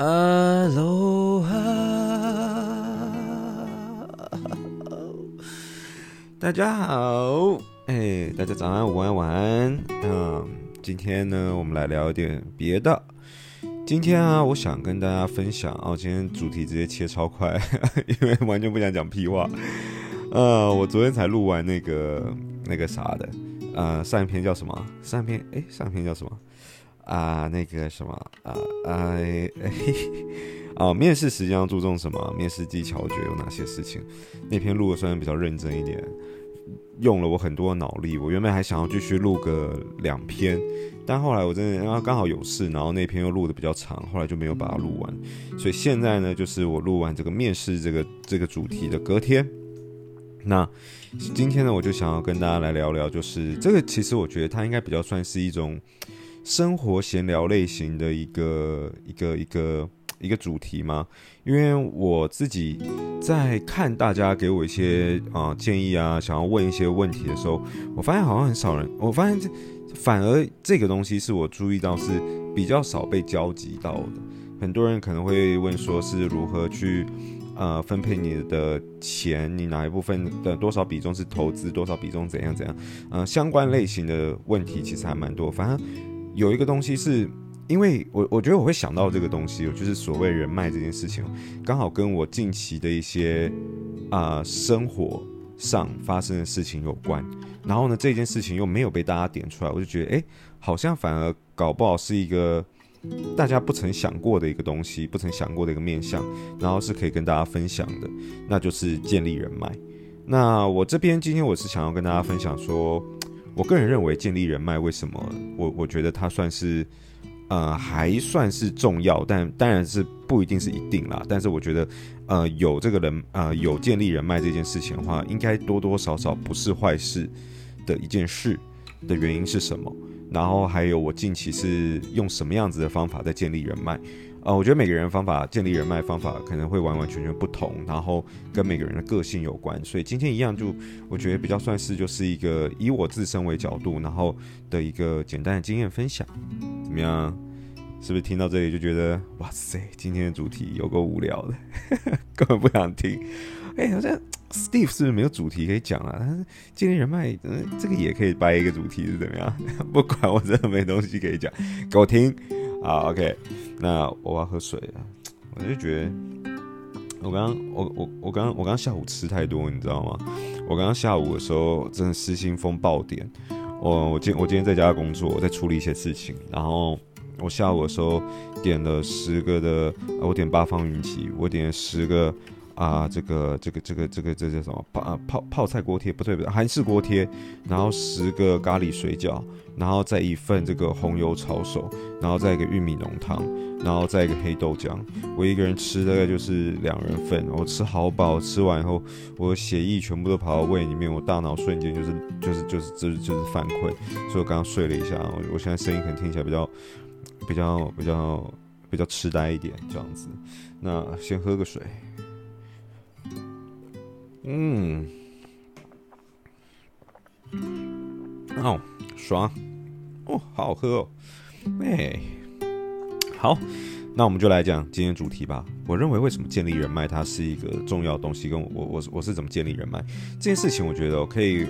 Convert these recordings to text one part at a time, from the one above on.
哈喽哈大家好，哎，大家早安、午安、晚安。嗯，今天呢，我们来聊点别的。今天啊，我想跟大家分享哦，今天主题直接切超快，因为完全不想讲屁话。呃，我昨天才录完那个那个啥的，呃，上一篇叫什么？上一篇哎，上一篇叫什么？啊，那个什么啊啊哎哦，面试实际上注重什么？面试技巧，我觉得有哪些事情？那篇录的虽然比较认真一点，用了我很多脑力。我原本还想要继续录个两篇，但后来我真的然后刚好有事，然后那篇又录的比较长，后来就没有把它录完。所以现在呢，就是我录完这个面试这个这个主题的隔天。那今天呢，我就想要跟大家来聊聊，就是这个其实我觉得它应该比较算是一种。生活闲聊类型的一个一个一个一个主题吗？因为我自己在看大家给我一些啊、建议啊，想要问一些问题的时候，我发现好像很少人，我发现这反而这个东西是我注意到是比较少被交集到的。很多人可能会问说是如何去呃分配你的钱，你哪一部分的多少比重是投资，多少比重怎样怎样，呃相关类型的问题其实还蛮多，反正。有一个东西是，因为我我觉得我会想到这个东西，就是所谓人脉这件事情，刚好跟我近期的一些啊、生活上发生的事情有关。然后呢，这件事情又没有被大家点出来，我就觉得，哎，好像反而搞不好是一个大家不曾想过的一个东西，不曾想过的一个面向，然后是可以跟大家分享的，那就是建立人脉。那我这边今天我是想要跟大家分享说。我个人认为建立人脉，为什么我我觉得它算是，呃，还算是重要，但当然是不一定是一定啦。但是我觉得，呃，有这个人，呃，有建立人脉这件事情的话，应该多多少少不是坏事的一件事。的原因是什么？然后还有我近期是用什么样子的方法在建立人脉？呃，我觉得每个人方法建立人脉方法可能会完完全全不同，然后跟每个人的个性有关，所以今天一样就我觉得比较算是就是一个以我自身为角度，然后的一个简单的经验分享，怎么样？是不是听到这里就觉得哇塞，今天的主题有够无聊的，根本不想听。哎、好像 Steve 是不是没有主题可以讲啊？但是建立人脉，嗯，这个也可以掰一个主题是怎么样？不管我真的没东西可以讲，给我听。好，OK，那我要喝水了。我就觉得，我刚刚，我我我刚，我刚刚下午吃太多，你知道吗？我刚刚下午的时候真的失心疯爆点。我我今我今天在家工作，我在处理一些事情，然后我下午的时候点了十个的，我点八方云集，我点了十个。啊，这个这个这个这个这叫什么泡啊泡泡菜锅贴？不对不对，韩式锅贴。然后十个咖喱水饺，然后再一份这个红油抄手，然后再一个玉米浓汤，然后再一个黑豆浆。我一个人吃大概就是两人份，我吃好饱，吃完以后我的血液全部都跑到胃里面，我大脑瞬间就是就是就是就是就是犯困，所以我刚刚睡了一下，我我现在声音可能听起来比较比较比较比较痴呆一点这样子。那先喝个水。嗯，哦，爽，哦，好喝哦，哎，好，那我们就来讲今天主题吧。我认为为什么建立人脉它是一个重要的东西，跟我我我我是怎么建立人脉这件事情，我觉得我可以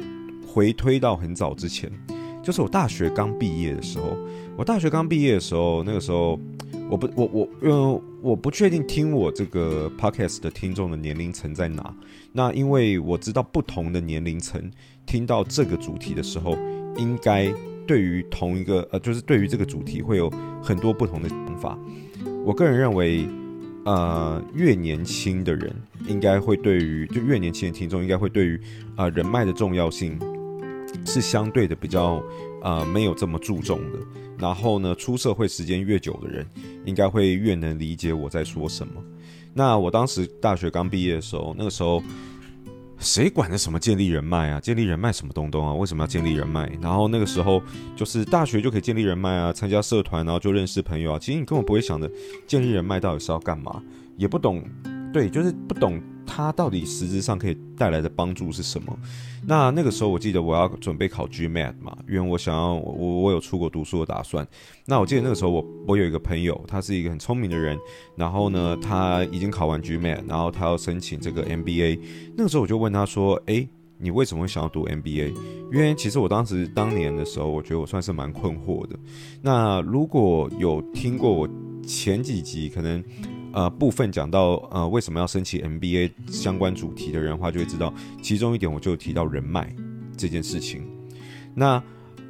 回推到很早之前，就是我大学刚毕业的时候。我大学刚毕业的时候，那个时候。我不，我我，因为我不确定听我这个 podcast 的听众的年龄层在哪。那因为我知道不同的年龄层听到这个主题的时候，应该对于同一个呃，就是对于这个主题会有很多不同的想法。我个人认为，呃，越年轻的人应该会对于，就越年轻的听众应该会对于啊、呃、人脉的重要性是相对的比较啊、呃、没有这么注重的。然后呢，出社会时间越久的人，应该会越能理解我在说什么。那我当时大学刚毕业的时候，那个时候谁管的什么建立人脉啊？建立人脉什么东东啊？为什么要建立人脉？然后那个时候就是大学就可以建立人脉啊，参加社团然后就认识朋友啊。其实你根本不会想着建立人脉到底是要干嘛，也不懂对，就是不懂它到底实质上可以带来的帮助是什么。那那个时候我记得我要准备考 GMAT 嘛，因为我想要我我有出国读书的打算。那我记得那个时候我我有一个朋友，他是一个很聪明的人，然后呢他已经考完 GMAT，然后他要申请这个 MBA。那个时候我就问他说：“诶，你为什么会想要读 MBA？” 因为其实我当时当年的时候，我觉得我算是蛮困惑的。那如果有听过我前几集可能。呃，部分讲到呃为什么要申请 MBA 相关主题的人的话，就会知道其中一点，我就提到人脉这件事情。那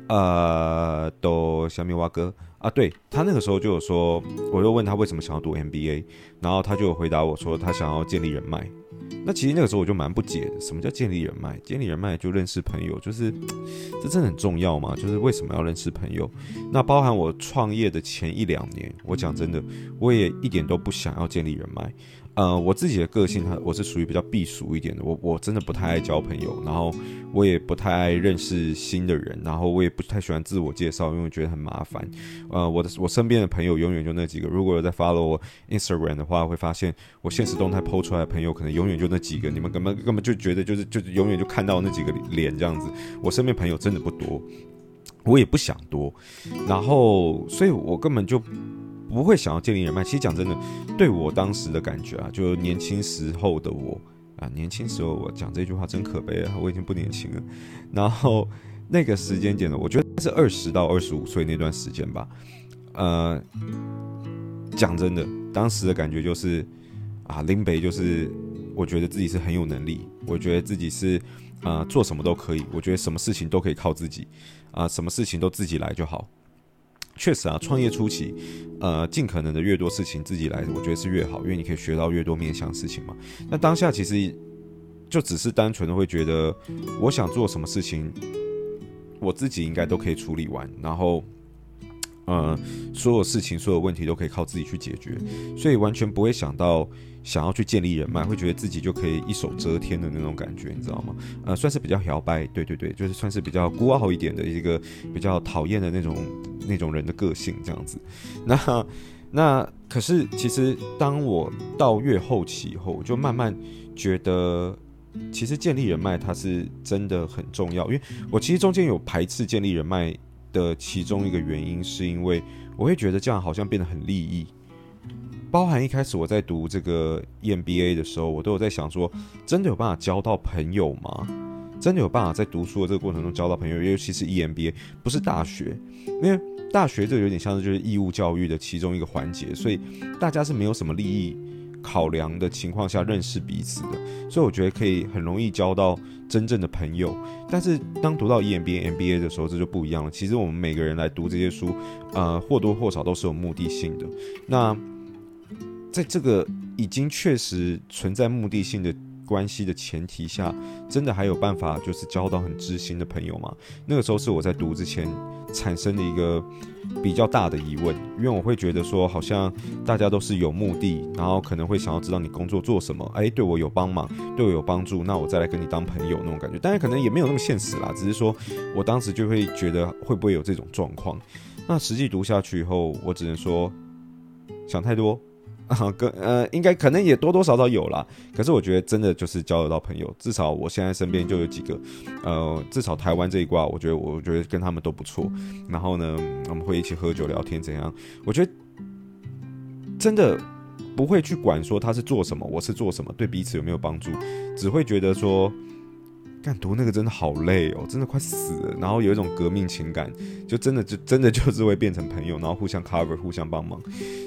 呃，都小米蛙哥啊，对，他那个时候就有说，我就问他为什么想要读 MBA，然后他就回答我说他想要建立人脉。那其实那个时候我就蛮不解，什么叫建立人脉？建立人脉就认识朋友，就是 这真的很重要吗？就是为什么要认识朋友？那包含我创业的前一两年，我讲真的，我也一点都不想要建立人脉。呃，我自己的个性，他我是属于比较避俗一点的，我我真的不太爱交朋友，然后我也不太爱认识新的人，然后我也不太喜欢自我介绍，因为我觉得很麻烦。呃，我的我身边的朋友永远就那几个，如果有在 follow 我 Instagram 的话，会发现我现实动态 po 出来的朋友可能永远就那几个，你们根本根本就觉得就是就是永远就看到那几个脸这样子。我身边朋友真的不多，我也不想多，然后所以我根本就。不会想要建立人脉。其实讲真的，对我当时的感觉啊，就年轻时候的我啊，年轻时候我讲这句话真可悲啊，我已经不年轻了。然后那个时间点呢，我觉得是二十到二十五岁那段时间吧。呃，讲真的，当时的感觉就是啊，林北就是我觉得自己是很有能力，我觉得自己是啊、做什么都可以，我觉得什么事情都可以靠自己啊、什么事情都自己来就好。确实啊，创业初期，呃，尽可能的越多事情自己来，我觉得是越好，因为你可以学到越多面向事情嘛。那当下其实就只是单纯的会觉得，我想做什么事情，我自己应该都可以处理完，然后，呃，所有事情、所有问题都可以靠自己去解决，所以完全不会想到。想要去建立人脉，会觉得自己就可以一手遮天的那种感觉，你知道吗？呃，算是比较摇摆，对对对，就是算是比较孤傲一点的一个比较讨厌的那种那种人的个性这样子。那那可是其实当我到越后期以后，我就慢慢觉得，其实建立人脉它是真的很重要。因为我其实中间有排斥建立人脉的其中一个原因，是因为我会觉得这样好像变得很利益。包含一开始我在读这个 EMBA 的时候，我都有在想说，真的有办法交到朋友吗？真的有办法在读书的这个过程中交到朋友？尤其是 EMBA，不是大学，因为大学这有点像是就是义务教育的其中一个环节，所以大家是没有什么利益考量的情况下认识彼此的，所以我觉得可以很容易交到真正的朋友。但是当读到 EMBA、MBA 的时候，这就不一样了。其实我们每个人来读这些书，呃，或多或少都是有目的性的。那在这个已经确实存在目的性的关系的前提下，真的还有办法就是交到很知心的朋友吗？那个时候是我在读之前产生的一个比较大的疑问，因为我会觉得说，好像大家都是有目的，然后可能会想要知道你工作做什么，哎，对我有帮忙，对我有帮助，那我再来跟你当朋友那种感觉。当然可能也没有那么现实啦，只是说我当时就会觉得会不会有这种状况。那实际读下去以后，我只能说想太多。啊，跟呃，应该可能也多多少少有啦。可是我觉得真的就是交得到朋友，至少我现在身边就有几个，呃，至少台湾这一挂，我觉得我觉得跟他们都不错。然后呢，我们会一起喝酒聊天怎样？我觉得真的不会去管说他是做什么，我是做什么，对彼此有没有帮助，只会觉得说。干读那个真的好累哦，真的快死了。然后有一种革命情感，就真的就真的就是会变成朋友，然后互相 cover，互相帮忙。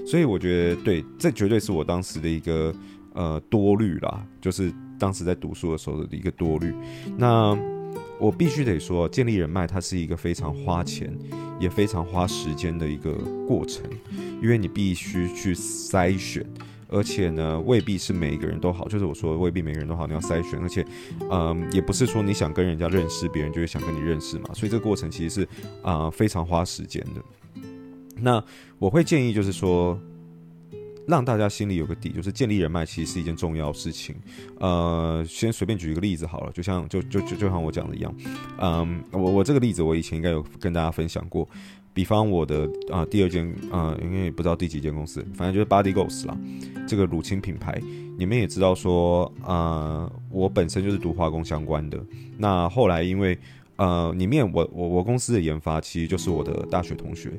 所以我觉得，对，这绝对是我当时的一个呃多虑啦，就是当时在读书的时候的一个多虑。那我必须得说，建立人脉它是一个非常花钱，也非常花时间的一个过程，因为你必须去筛选。而且呢，未必是每一个人都好，就是我说未必每个人都好，你要筛选。而且，嗯，也不是说你想跟人家认识，别人就会想跟你认识嘛。所以这个过程其实是啊、非常花时间的。那我会建议就是说，让大家心里有个底，就是建立人脉其实是一件重要事情。呃，先随便举一个例子好了，就像就就就就像我讲的一样，嗯，我我这个例子我以前应该有跟大家分享过。比方我的啊、第二间啊、呃，因为不知道第几间公司，反正就是 Body Ghost 啦，这个乳清品牌，你们也知道说啊、我本身就是读化工相关的，那后来因为呃里面我我我公司的研发其实就是我的大学同学。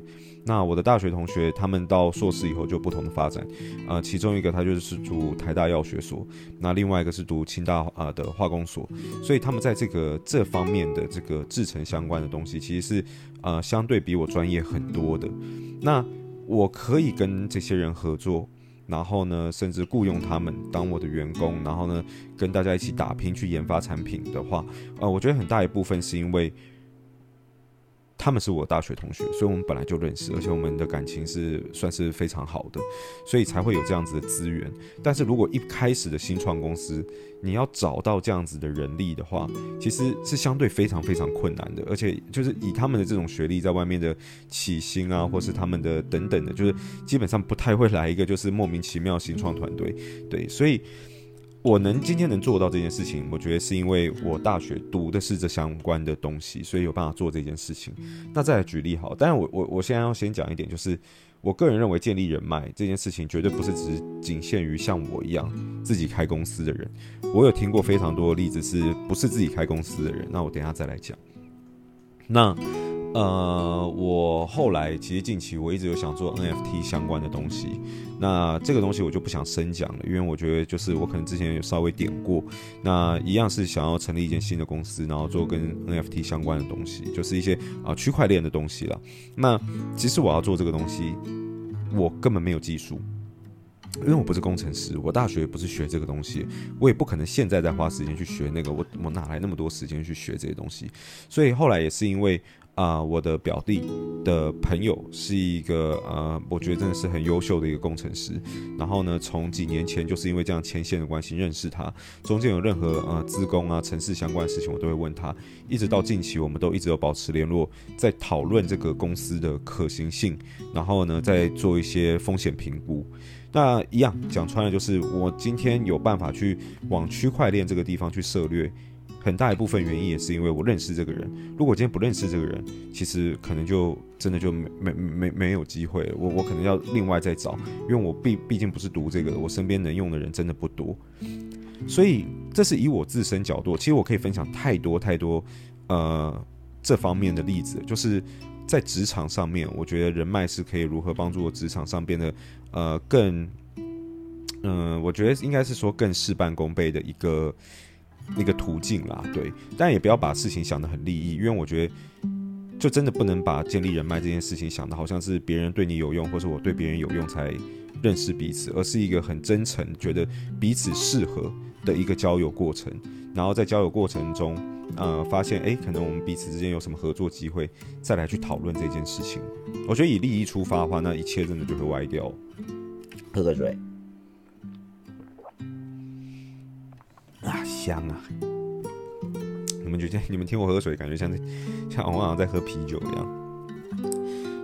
那我的大学同学，他们到硕士以后就不同的发展，呃，其中一个他就是读台大药学所，那另外一个是读清大啊的化工所，所以他们在这个这方面的这个制程相关的东西，其实是呃相对比我专业很多的。那我可以跟这些人合作，然后呢，甚至雇佣他们当我的员工，然后呢，跟大家一起打拼去研发产品的话，呃，我觉得很大一部分是因为。他们是我大学同学，所以我们本来就认识，而且我们的感情是算是非常好的，所以才会有这样子的资源。但是如果一开始的新创公司，你要找到这样子的人力的话，其实是相对非常非常困难的，而且就是以他们的这种学历，在外面的起薪啊，或是他们的等等的，就是基本上不太会来一个就是莫名其妙新创团队，对，所以。我能今天能做到这件事情，我觉得是因为我大学读的是这相关的东西，所以有办法做这件事情。那再来举例好，当然我我我现在要先讲一点，就是我个人认为建立人脉这件事情绝对不是只仅限于像我一样自己开公司的人。我有听过非常多的例子，是不是自己开公司的人？那我等一下再来讲。那。呃，我后来其实近期我一直有想做 NFT 相关的东西，那这个东西我就不想深讲了，因为我觉得就是我可能之前有稍微点过，那一样是想要成立一间新的公司，然后做跟 NFT 相关的东西，就是一些啊区块链的东西了。那其实我要做这个东西，我根本没有技术，因为我不是工程师，我大学也不是学这个东西，我也不可能现在再花时间去学那个，我我哪来那么多时间去学这些东西？所以后来也是因为。啊、我的表弟的朋友是一个呃，我觉得真的是很优秀的一个工程师。然后呢，从几年前就是因为这样牵线的关系认识他，中间有任何呃资工啊、城市相关的事情，我都会问他。一直到近期，我们都一直有保持联络，在讨论这个公司的可行性，然后呢，再做一些风险评估。那一样讲穿了，就是我今天有办法去往区块链这个地方去涉猎。很大一部分原因也是因为我认识这个人。如果今天不认识这个人，其实可能就真的就没没没没有机会。我我可能要另外再找，因为我毕毕竟不是读这个的，我身边能用的人真的不多。所以这是以我自身角度，其实我可以分享太多太多呃这方面的例子，就是在职场上面，我觉得人脉是可以如何帮助我职场上变得呃更嗯、我觉得应该是说更事半功倍的一个。那个途径啦，对，但也不要把事情想得很利益，因为我觉得，就真的不能把建立人脉这件事情想得好像是别人对你有用，或是我对别人有用才认识彼此，而是一个很真诚，觉得彼此适合的一个交友过程。然后在交友过程中，呃，发现哎，可能我们彼此之间有什么合作机会，再来去讨论这件事情。我觉得以利益出发的话，那一切真的就会歪掉。喝个水。啊，香啊！你们觉得？你们听我喝水，感觉像像我好像在喝啤酒一样。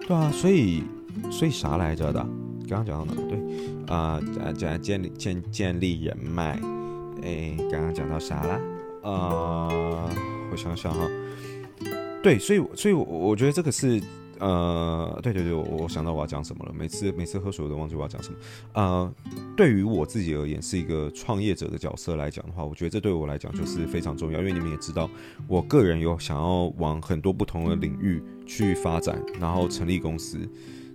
对啊，所以所以啥来着的？刚刚讲到哪？对啊，讲、呃、建立建建立人脉。哎，刚刚讲到啥了？呃，我想想哈。对，所以所以我我觉得这个是。呃，对对对，我想到我要讲什么了。每次每次喝水我都忘记我要讲什么。呃，对于我自己而言，是一个创业者的角色来讲的话，我觉得这对我来讲就是非常重要。因为你们也知道，我个人有想要往很多不同的领域去发展，然后成立公司。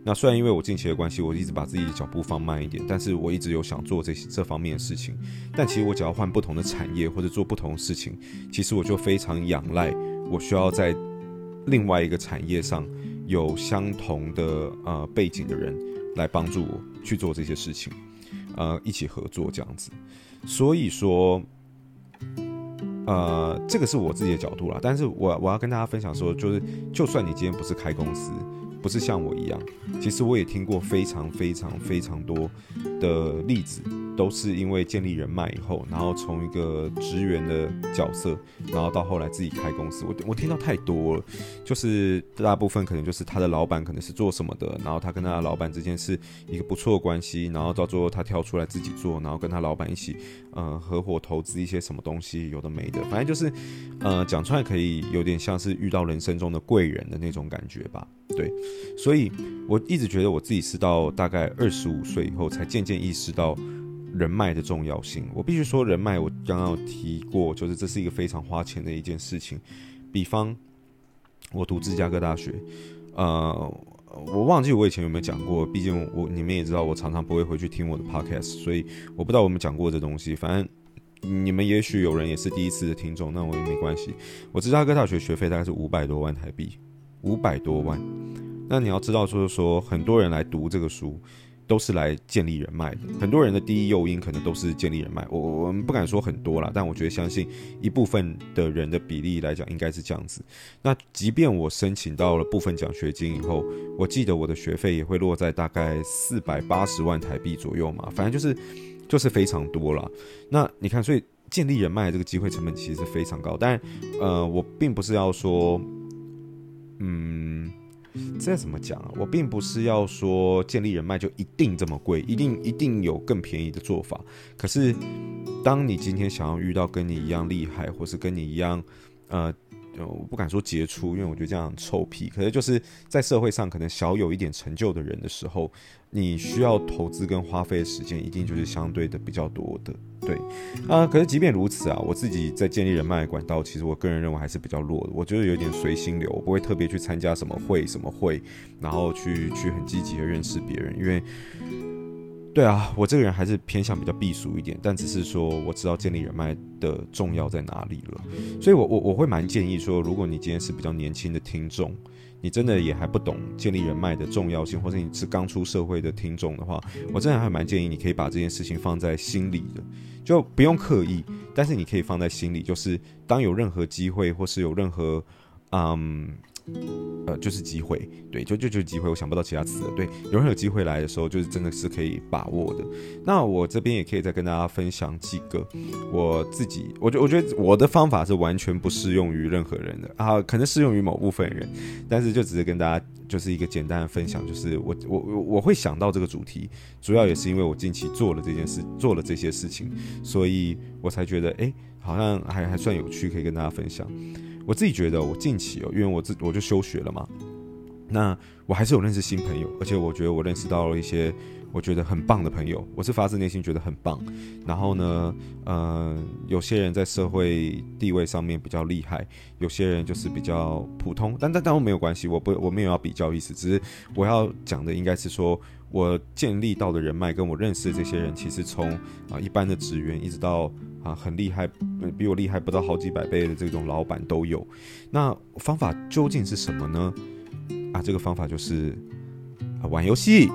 那虽然因为我近期的关系，我一直把自己的脚步放慢一点，但是我一直有想做这些这方面的事情。但其实我只要换不同的产业或者做不同的事情，其实我就非常仰赖我需要在另外一个产业上。有相同的呃背景的人来帮助我去做这些事情，呃，一起合作这样子。所以说，呃，这个是我自己的角度啦。但是我我要跟大家分享说，就是就算你今天不是开公司，不是像我一样，其实我也听过非常非常非常多的例子，都是因为建立人脉以后，然后从一个职员的角色，然后到后来自己开公司。我我听到太多了，就是大部分可能就是他的老板可能是做什么的，然后他跟他的老板之间是一个不错的关系，然后到最后他跳出来自己做，然后跟他老板一起，呃，合伙投资一些什么东西，有的没的，反正就是，呃，讲出来可以有点像是遇到人生中的贵人的那种感觉吧。对，所以我一直觉得我自己是到大概二十五岁以后，才渐渐意识到人脉的重要性。我必须说，人脉我刚刚有提过，就是这是一个非常花钱的一件事情。比方我读芝加哥大学，呃，我忘记我以前有没有讲过，毕竟我你们也知道，我常常不会回去听我的 podcast，所以我不知道我们讲过这东西。反正你们也许有人也是第一次的听众，那我也没关系。我芝加哥大学学费大概是五百多万台币。五百多万，那你要知道，就是说，很多人来读这个书，都是来建立人脉的。很多人的第一诱因可能都是建立人脉。我我们不敢说很多啦，但我觉得相信一部分的人的比例来讲，应该是这样子。那即便我申请到了部分奖学金以后，我记得我的学费也会落在大概四百八十万台币左右嘛，反正就是就是非常多了。那你看，所以建立人脉这个机会成本其实是非常高。但呃，我并不是要说。嗯，这怎么讲啊？我并不是要说建立人脉就一定这么贵，一定一定有更便宜的做法。可是，当你今天想要遇到跟你一样厉害，或是跟你一样，呃。我不敢说杰出，因为我觉得这样很臭屁。可是就是在社会上可能小有一点成就的人的时候，你需要投资跟花费的时间，一定就是相对的比较多的。对，啊、可是即便如此啊，我自己在建立人脉管道，其实我个人认为还是比较弱的。我觉得有点随心流，我不会特别去参加什么会、什么会，然后去去很积极的认识别人，因为。对啊，我这个人还是偏向比较避俗一点，但只是说我知道建立人脉的重要在哪里了，所以我我我会蛮建议说，如果你今天是比较年轻的听众，你真的也还不懂建立人脉的重要性，或者你是刚出社会的听众的话，我真的还蛮建议你可以把这件事情放在心里的，就不用刻意，但是你可以放在心里，就是当有任何机会或是有任何嗯。呃，就是机会，对，就就就是机会，我想不到其他词了。对，有人有机会来的时候，就是真的是可以把握的。那我这边也可以再跟大家分享几个我自己，我觉我觉得我的方法是完全不适用于任何人的啊，可能适用于某部分人，但是就只是跟大家就是一个简单的分享，就是我我我我会想到这个主题，主要也是因为我近期做了这件事，做了这些事情，所以我才觉得哎，好像还还算有趣，可以跟大家分享。我自己觉得，我近期哦，因为我自我就休学了嘛，那我还是有认识新朋友，而且我觉得我认识到了一些我觉得很棒的朋友，我是发自内心觉得很棒。然后呢，呃，有些人在社会地位上面比较厉害，有些人就是比较普通，但但但我没有关系，我不我没有要比较意思，只是我要讲的应该是说。我建立到的人脉，跟我认识的这些人，其实从啊一般的职员，一直到啊很厉害，比我厉害不到好几百倍的这种老板都有。那方法究竟是什么呢？啊，这个方法就是啊玩游戏，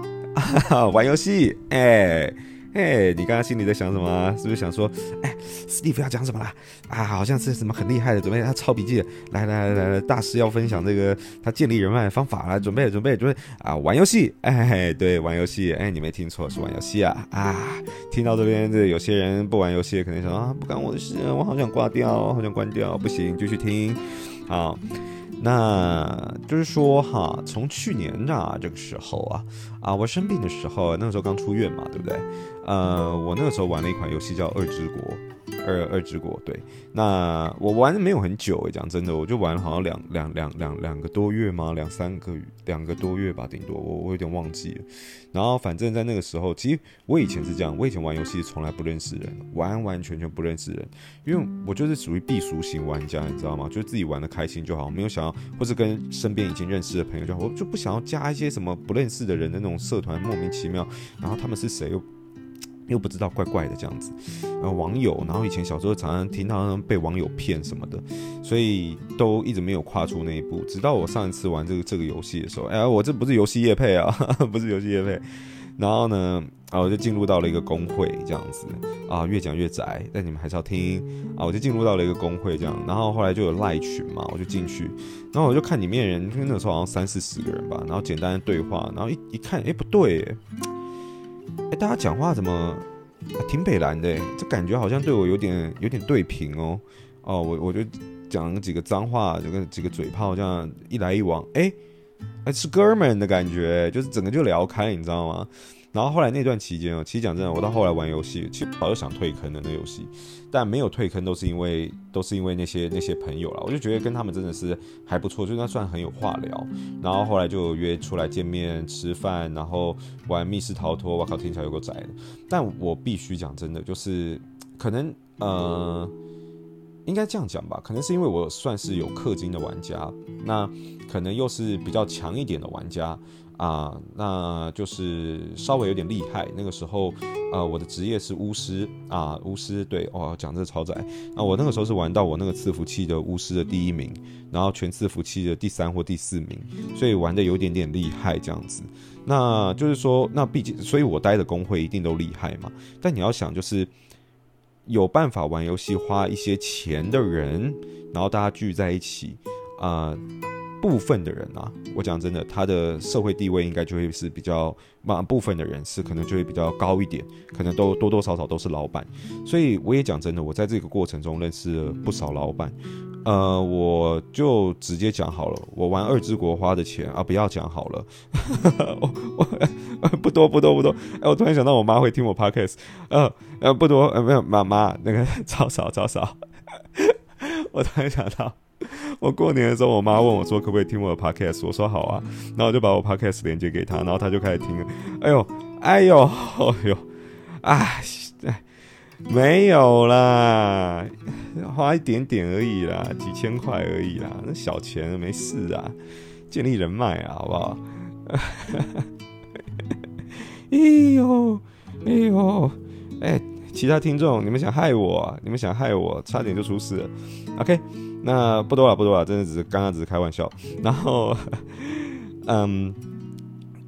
啊，玩游戏，哎、欸。嘿，你刚刚心里在想什么？是不是想说，哎，史蒂夫要讲什么啦？啊，好像是什么很厉害的，准备他抄笔记。来来来来，大师要分享这个他建立人脉的方法来，准备准备准备啊，玩游戏。哎，对，玩游戏。哎，你没听错，是玩游戏啊啊！听到这边，这有些人不玩游戏，肯定想啊，不干我的事，我好想挂掉，好想关掉，不行，继续听。好。那就是说哈，从去年啊这个时候啊啊，我生病的时候，那个时候刚出院嘛，对不对？呃，我那个时候玩了一款游戏叫《二之国》。二二之国，对，那我玩的没有很久诶，讲真的，我就玩了好像两两两两两个多月吗？两三个，两个多月吧，顶多我我有点忘记了。然后反正在那个时候，其实我以前是这样，我以前玩游戏从来不认识人，完完全全不认识人，因为我就是属于避俗型玩家，你知道吗？就自己玩的开心就好，没有想要或是跟身边已经认识的朋友就好，我就不想要加一些什么不认识的人的那种社团，莫名其妙，然后他们是谁又。又不知道，怪怪的这样子，然后网友，然后以前小时候常常听到被网友骗什么的，所以都一直没有跨出那一步。直到我上一次玩这个这个游戏的时候，哎，我这不是游戏业配啊，不是游戏业配。然后呢，啊，我就进入到了一个公会这样子啊，越讲越窄，但你们还是要听啊。我就进入到了一个公会这样，然后后来就有赖群嘛，我就进去，然后我就看里面人，因为那时候好像三四十个人吧，然后简单的对话，然后一一看，哎，不对。哎，哎大家讲话怎么挺北蓝的，这感觉好像对我有点有点对平哦。哦，我我就讲几个脏话，就跟几个嘴炮这样一来一往，哎，哎是哥们的感觉，就是整个就聊开，你知道吗？然后后来那段期间哦，其实讲真的，我到后来玩游戏，其实早就想退坑的那游戏，但没有退坑都是因为都是因为那些那些朋友啦，我就觉得跟他们真的是还不错，就那算很有话聊。然后后来就约出来见面吃饭，然后玩密室逃脱，我靠，听起来有够宅的。但我必须讲真的，就是可能呃，应该这样讲吧，可能是因为我算是有氪金的玩家，那可能又是比较强一点的玩家。啊，那就是稍微有点厉害。那个时候，呃，我的职业是巫师啊，巫师对，哦，讲这超载。那我那个时候是玩到我那个伺服器的巫师的第一名，然后全伺服器的第三或第四名，所以玩的有点点厉害这样子。那就是说，那毕竟，所以我待的工会一定都厉害嘛。但你要想，就是有办法玩游戏花一些钱的人，然后大家聚在一起，啊、部分的人啊，我讲真的，他的社会地位应该就会是比较，嘛，部分的人是可能就会比较高一点，可能都多多少少都是老板，所以我也讲真的，我在这个过程中认识了不少老板，呃，我就直接讲好了，我玩二之国花的钱啊，不要讲好了，我 我不多不多不多，哎，我突然想到我妈会听我 podcast，呃呃不多，呃没有妈妈那个超少超少，我突然想到。我过年的时候，我妈问我说：“可不可以听我的 podcast？” 我说：“好啊。”然后我就把我 podcast 连接给她，然后她就开始听了。哎呦，哎呦，哎呦，哎，没有啦，花一点点而已啦，几千块而已啦，那小钱没事啊，建立人脉啊，好不好？哎呦，哎呦，哎，其他听众，你们想害我？你们想害我？差点就出事了。OK。那不多了，不多了，真的只是刚刚只是开玩笑。然后，嗯，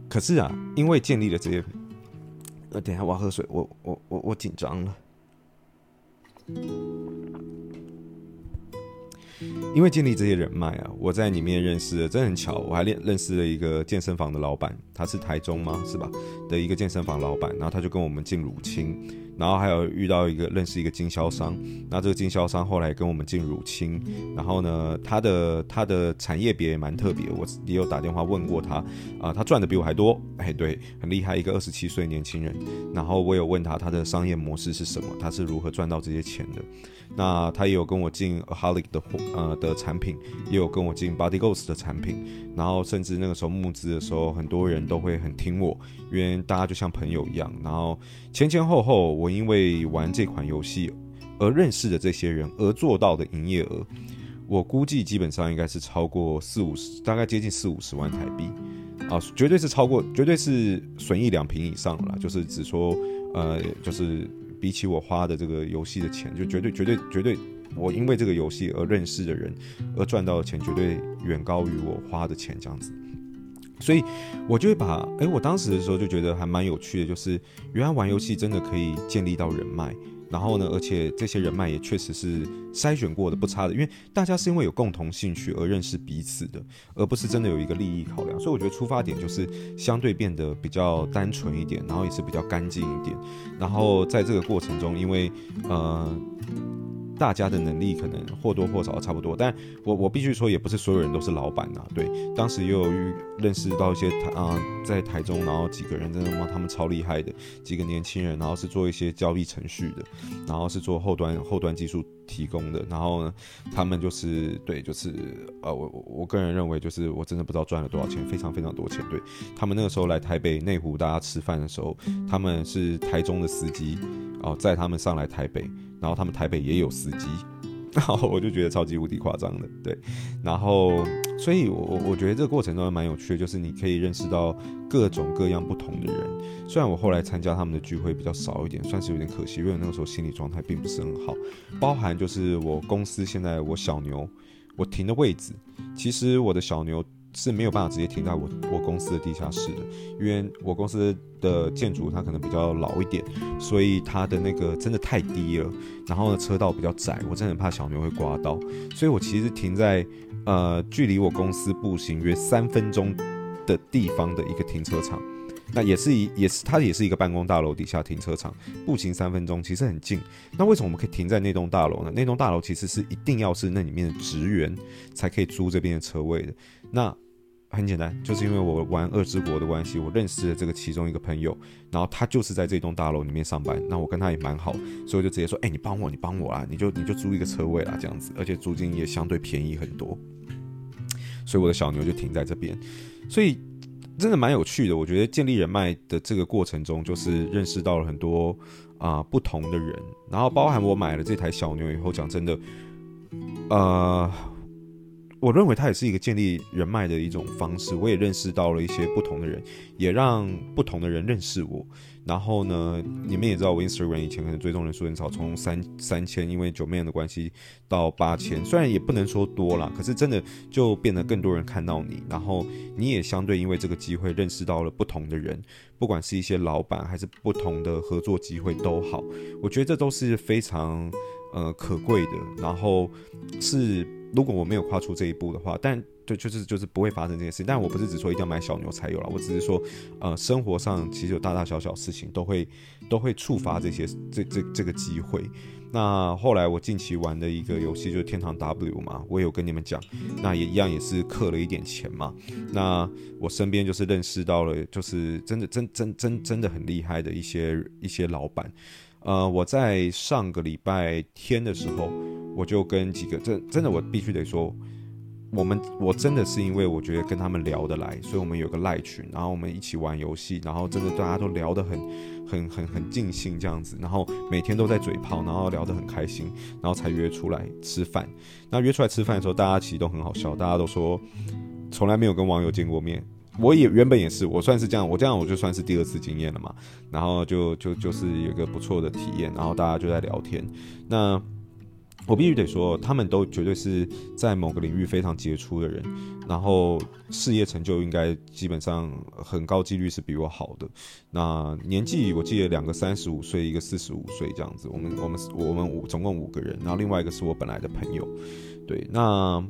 可是啊，因为建立了这些，呃，等一下我要喝水，我我我我紧张了。因为建立这些人脉啊，我在里面认识了，真的很巧，我还认认识了一个健身房的老板，他是台中吗？是吧？的一个健身房老板，然后他就跟我们进乳清，然后还有遇到一个认识一个经销商，那这个经销商后来跟我们进乳清，然后呢，他的他的产业别也蛮特别，我也有打电话问过他，啊、呃，他赚的比我还多，哎，对，很厉害，一个二十七岁年轻人，然后我有问他他的商业模式是什么，他是如何赚到这些钱的。那他也有跟我进 Aholic 的货呃的产品，也有跟我进 Body Ghost 的产品，然后甚至那个时候募资的时候，很多人都会很听我，因为大家就像朋友一样。然后前前后后，我因为玩这款游戏而认识的这些人，而做到的营业额，我估计基本上应该是超过四五十，大概接近四五十万台币啊，绝对是超过，绝对是损益两平以上了，就是只说呃就是。比起我花的这个游戏的钱，就绝对绝对绝对，我因为这个游戏而认识的人，而赚到的钱绝对远高于我花的钱这样子。所以，我就会把，哎、我当时的时候就觉得还蛮有趣的，就是原来玩游戏真的可以建立到人脉。然后呢，而且这些人脉也确实是筛选过的不差的，因为大家是因为有共同兴趣而认识彼此的，而不是真的有一个利益考量。所以我觉得出发点就是相对变得比较单纯一点，然后也是比较干净一点。然后在这个过程中，因为呃。大家的能力可能或多或少差不多，但我我必须说，也不是所有人都是老板呐。对，当时也有认识到一些台啊、在台中，然后几个人真的吗？他们超厉害的几个年轻人，然后是做一些交易程序的，然后是做后端后端技术提供的，然后呢，他们就是对，就是呃，我我个人认为，就是我真的不知道赚了多少钱，非常非常多钱。对，他们那个时候来台北内湖大家吃饭的时候，他们是台中的司机然后，载他们上来台北。然后他们台北也有司机，然后 我就觉得超级无敌夸张的，对。然后，所以我我我觉得这个过程中还蛮有趣的，就是你可以认识到各种各样不同的人。虽然我后来参加他们的聚会比较少一点，算是有点可惜，因为那个时候心理状态并不是很好。包含就是我公司现在我小牛我停的位置，其实我的小牛。是没有办法直接停在我我公司的地下室的，因为我公司的建筑它可能比较老一点，所以它的那个真的太低了，然后呢车道比较窄，我真的很怕小牛会刮到，所以我其实停在呃距离我公司步行约三分钟的地方的一个停车场，那也是一也是它也是一个办公大楼底下停车场，步行三分钟，其实很近。那为什么我们可以停在那栋大楼呢？那栋大楼其实是一定要是那里面的职员才可以租这边的车位的。那很简单，就是因为我玩二之国的关系，我认识了这个其中一个朋友，然后他就是在这栋大楼里面上班，那我跟他也蛮好，所以我就直接说，哎、你帮我，你帮我啊，你就你就租一个车位啦，这样子，而且租金也相对便宜很多，所以我的小牛就停在这边，所以真的蛮有趣的。我觉得建立人脉的这个过程中，就是认识到了很多啊、不同的人，然后包含我买了这台小牛以后，讲真的，呃。我认为它也是一个建立人脉的一种方式。我也认识到了一些不同的人，也让不同的人认识我。然后呢，你们也知道，我 Instagram 以前可能追踪人数很少，从三三千，因为 Joeman 的关系到八千，虽然也不能说多了，可是真的就变得更多人看到你。然后你也相对因为这个机会认识到了不同的人，不管是一些老板还是不同的合作机会都好，我觉得这都是非常呃可贵的。然后是。如果我没有跨出这一步的话，但对，就是就是不会发生这件事。但我不是只说一定要买小牛才有了，我只是说，呃，生活上其实有大大小小事情都会都会触发这些这这这个机会。那后来我近期玩的一个游戏就是天堂 W 嘛，我有跟你们讲，那也一样也是氪了一点钱嘛。那我身边就是认识到了，就是真的真真真真的很厉害的一些一些老板。呃，我在上个礼拜天的时候，我就跟几个真真的，我必须得说，我们我真的是因为我觉得跟他们聊得来，所以我们有个赖群，然后我们一起玩游戏，然后真的大家都聊得很很很很尽兴这样子，然后每天都在嘴炮，然后聊得很开心，然后才约出来吃饭。那约出来吃饭的时候，大家其实都很好笑，大家都说从来没有跟网友见过面。我也原本也是，我算是这样，我这样我就算是第二次经验了嘛。然后就就就是有一个不错的体验，然后大家就在聊天。那我必须得说，他们都绝对是在某个领域非常杰出的人，然后事业成就应该基本上很高几率是比我好的。那年纪我记得两个三十五岁，一个四十五岁这样子。我们我们我们五总共五个人，然后另外一个是我本来的朋友。对，那。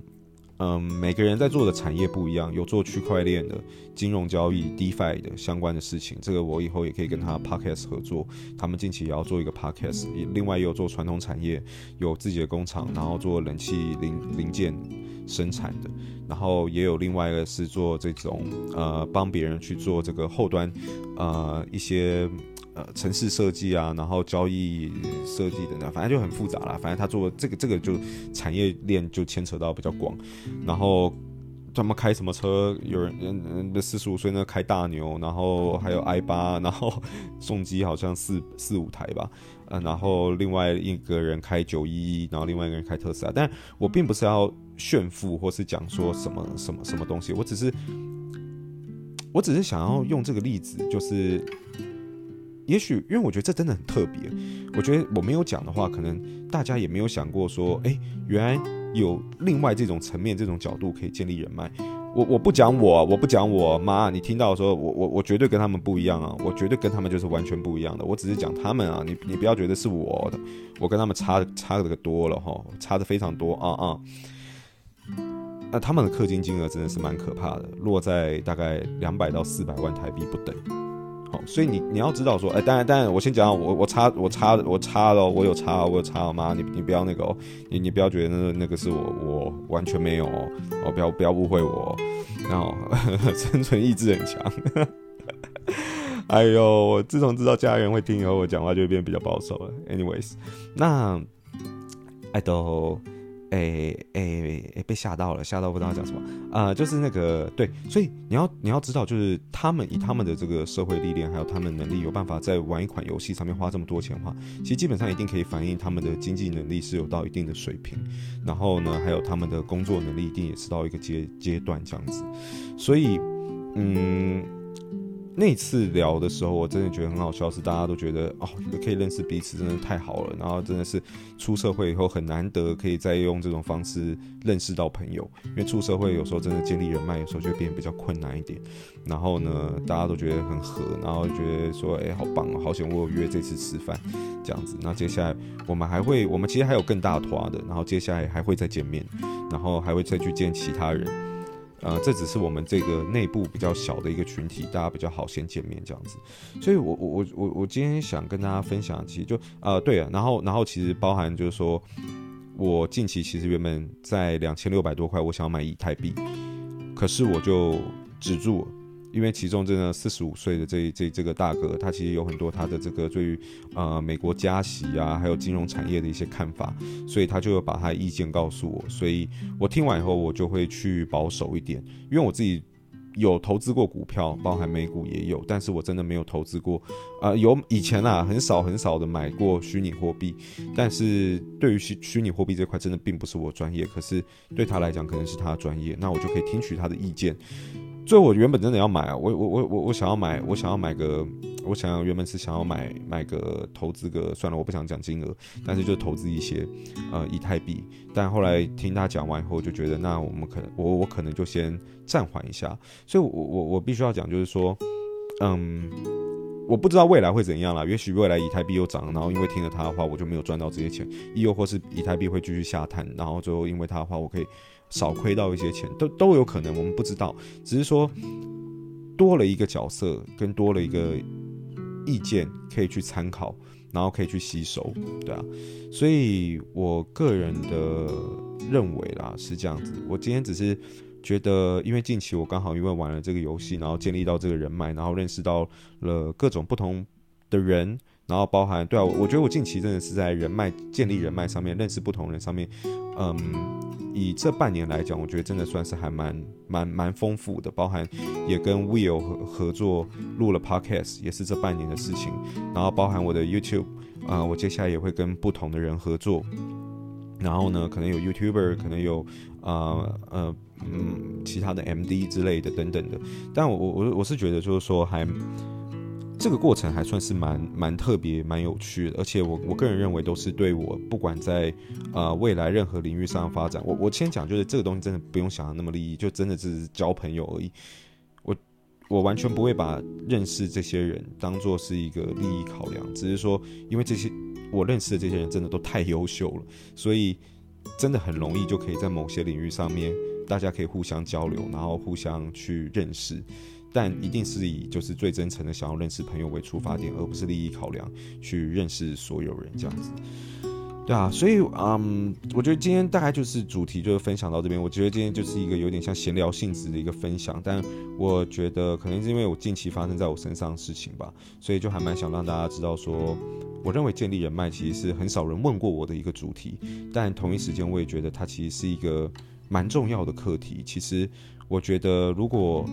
嗯，每个人在做的产业不一样，有做区块链的、金融交易、DeFi 的相关的事情，这个我以后也可以跟他 Podcast 合作。他们近期也要做一个 Podcast，另外也有做传统产业，有自己的工厂，然后做冷气零零件生产的，然后也有另外一个是做这种呃帮别人去做这个后端呃一些。呃，城市设计啊，然后交易设计等等，反正就很复杂啦。反正他做这个，这个就产业链就牵扯到比较广。然后他们开什么车？有人嗯嗯，四十五岁呢开大牛，然后还有 i 八，然后送机好像四四五台吧。嗯、呃，然后另外一个人开九一一，然后另外一个人开特斯拉。但我并不是要炫富，或是讲说什么什么什么东西，我只是我只是想要用这个例子，就是。也许，因为我觉得这真的很特别。我觉得我没有讲的话，可能大家也没有想过说，哎，原来有另外这种层面、这种角度可以建立人脉。我我不讲我，我不讲我妈，你听到的时候，我我我绝对跟他们不一样啊！我绝对跟他们就是完全不一样的。我只是讲他们啊，你你不要觉得是我的，我跟他们差差的可多了哈，差的非常多啊啊！那他们的氪金金额真的是蛮可怕的，落在大概两百到四百万台币不等。所以你你要知道说，哎、当然当然，我先讲，我我插我插我插了，我有插，我有插好吗？你你不要那个哦，你你不要觉得那那个是我我完全没有哦，哦不要不要误会我，然后 生存意志很强。哎呦，我自从知道家人会听以后，我讲话就会变比较保守了。Anyways，那爱豆。哎哎哎！被吓到了，吓到不知道讲什么啊、呃！就是那个对，所以你要你要知道，就是他们以他们的这个社会历练，还有他们能力，有办法在玩一款游戏上面花这么多钱的话，其实基本上一定可以反映他们的经济能力是有到一定的水平。然后呢，还有他们的工作能力一定也是到一个阶阶段这样子。所以，嗯。那次聊的时候，我真的觉得很好笑，是大家都觉得哦，可以认识彼此，真的太好了。然后真的是出社会以后很难得可以再用这种方式认识到朋友，因为出社会有时候真的建立人脉，有时候就变得比较困难一点。然后呢，大家都觉得很合，然后觉得说，哎，好棒哦，好险我约这次吃饭，这样子。那接下来我们还会，我们其实还有更大团的，然后接下来还会再见面，然后还会再去见其他人。呃，这只是我们这个内部比较小的一个群体，大家比较好先见面这样子。所以我我我我我今天想跟大家分享，其实就呃对啊，然后然后其实包含就是说，我近期其实原本在两千六百多块，我想买以太币，可是我就止住了。因为其中这个四十五岁的这这这个大哥，他其实有很多他的这个对于呃美国加息啊，还有金融产业的一些看法，所以他就有把他的意见告诉我，所以我听完以后，我就会去保守一点，因为我自己有投资过股票，包含美股也有，但是我真的没有投资过，啊、有以前啊很少很少的买过虚拟货币，但是对于虚虚拟货币这块真的并不是我专业，可是对他来讲可能是他的专业，那我就可以听取他的意见。所以，我原本真的要买啊，我我我我我想要买，我想要买个，我想要原本是想要买买个投资个，算了，我不想讲金额，但是就投资一些呃以太币。但后来听他讲完以后，就觉得那我们可能我我可能就先暂缓一下。所以我，我我我必须要讲，就是说，嗯，我不知道未来会怎样啦。也许未来以太币又涨，然后因为听了他的话，我就没有赚到这些钱；又或是以太币会继续下探，然后最后因为他的话，我可以。少亏到一些钱都都有可能，我们不知道，只是说多了一个角色跟多了一个意见可以去参考，然后可以去吸收，对啊，所以我个人的认为啦是这样子。我今天只是觉得，因为近期我刚好因为玩了这个游戏，然后建立到这个人脉，然后认识到了各种不同的人。然后包含对啊，我觉得我近期真的是在人脉建立人脉上面，认识不同人上面，嗯，以这半年来讲，我觉得真的算是还蛮蛮蛮丰富的。包含也跟 Will 合合作录了 Podcast，也是这半年的事情。然后包含我的 YouTube，啊、我接下来也会跟不同的人合作。然后呢，可能有 YouTuber，可能有啊呃，呃嗯其他的 MD 之类的等等的。但我我我是觉得就是说还。这个过程还算是蛮蛮特别、蛮有趣的，而且我我个人认为都是对我不管在呃未来任何领域上的发展，我我先讲就是这个东西真的不用想的那么利益，就真的只是交朋友而已。我我完全不会把认识这些人当做是一个利益考量，只是说因为这些我认识的这些人真的都太优秀了，所以真的很容易就可以在某些领域上面大家可以互相交流，然后互相去认识。但一定是以就是最真诚的想要认识朋友为出发点，而不是利益考量去认识所有人这样子，对啊，所以嗯，我觉得今天大概就是主题就是分享到这边。我觉得今天就是一个有点像闲聊性质的一个分享，但我觉得可能是因为我近期发生在我身上的事情吧，所以就还蛮想让大家知道说，我认为建立人脉其实是很少人问过我的一个主题，但同一时间我也觉得它其实是一个蛮重要的课题。其实我觉得如果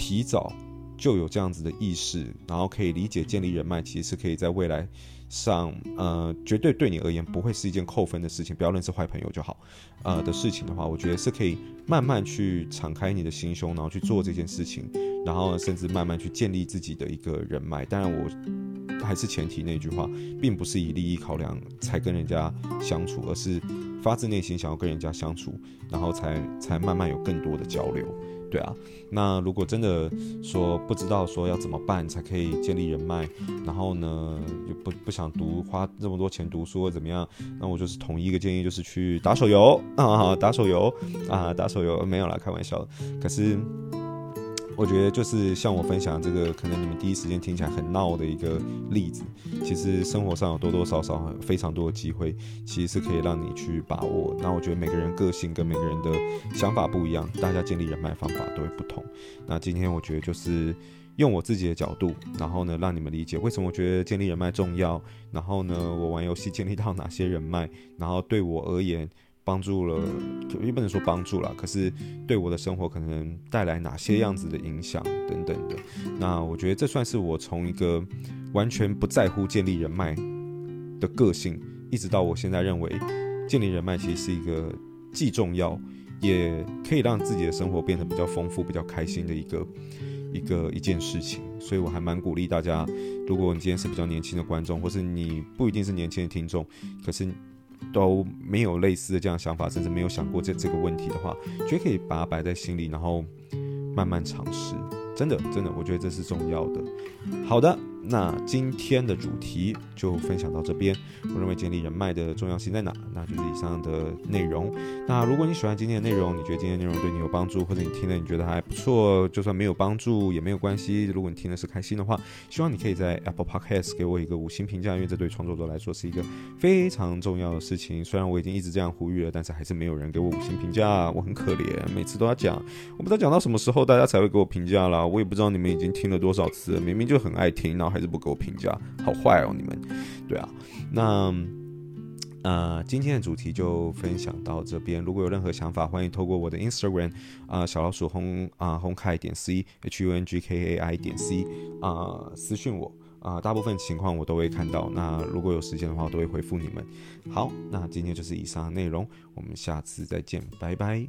提早就有这样子的意识，然后可以理解建立人脉，其实是可以在未来上，呃，绝对对你而言不会是一件扣分的事情。不要认识坏朋友就好，呃的事情的话，我觉得是可以慢慢去敞开你的心胸，然后去做这件事情，然后甚至慢慢去建立自己的一个人脉。当然，我还是前提那句话，并不是以利益考量才跟人家相处，而是发自内心想要跟人家相处，然后才才慢慢有更多的交流。对啊，那如果真的说不知道说要怎么办才可以建立人脉，然后呢又不不想读花这么多钱读书或怎么样，那我就是同一一个建议，就是去打手游啊，打手游啊，打手游没有啦，开玩笑，可是。我觉得就是像我分享这个，可能你们第一时间听起来很闹的一个例子，其实生活上有多多少少非常多的机会，其实是可以让你去把握。那我觉得每个人个性跟每个人的想法不一样，大家建立人脉方法都会不同。那今天我觉得就是用我自己的角度，然后呢让你们理解为什么我觉得建立人脉重要，然后呢我玩游戏建立到哪些人脉，然后对我而言。帮助了，也不能说帮助了，可是对我的生活可能带来哪些样子的影响等等的。那我觉得这算是我从一个完全不在乎建立人脉的个性，一直到我现在认为建立人脉其实是一个既重要，也可以让自己的生活变得比较丰富、比较开心的一个一个一件事情。所以我还蛮鼓励大家，如果你今天是比较年轻的观众，或是你不一定是年轻的听众，可是。都没有类似的这样想法，甚至没有想过这这个问题的话，觉得可以把它摆在心里，然后慢慢尝试。真的，真的，我觉得这是重要的。好的，那今天的主题就分享到这边。我认为建立人脉的重要性在哪？那就是以上的内容。那如果你喜欢今天的内容，你觉得今天内容对你有帮助，或者你听了你觉得还不错，就算没有帮助也没有关系。如果你听的是开心的话，希望你可以在 Apple Podcast 给我一个五星评价，因为这对创作者来说是一个非常重要的事情。虽然我已经一直这样呼吁了，但是还是没有人给我五星评价，我很可怜，每次都要讲，我不知道讲到什么时候大家才会给我评价啦。我也不知道你们已经听了多少次，明明就很爱听，然后还是不给我评价，好坏哦你们。对啊，那。呃，今天的主题就分享到这边。如果有任何想法，欢迎透过我的 Instagram 啊、小老鼠轰啊轰开点 c h u n g k a i 点 c 啊、私讯我啊、大部分情况我都会看到。那如果有时间的话，我都会回复你们。好，那今天就是以上内容，我们下次再见，拜拜。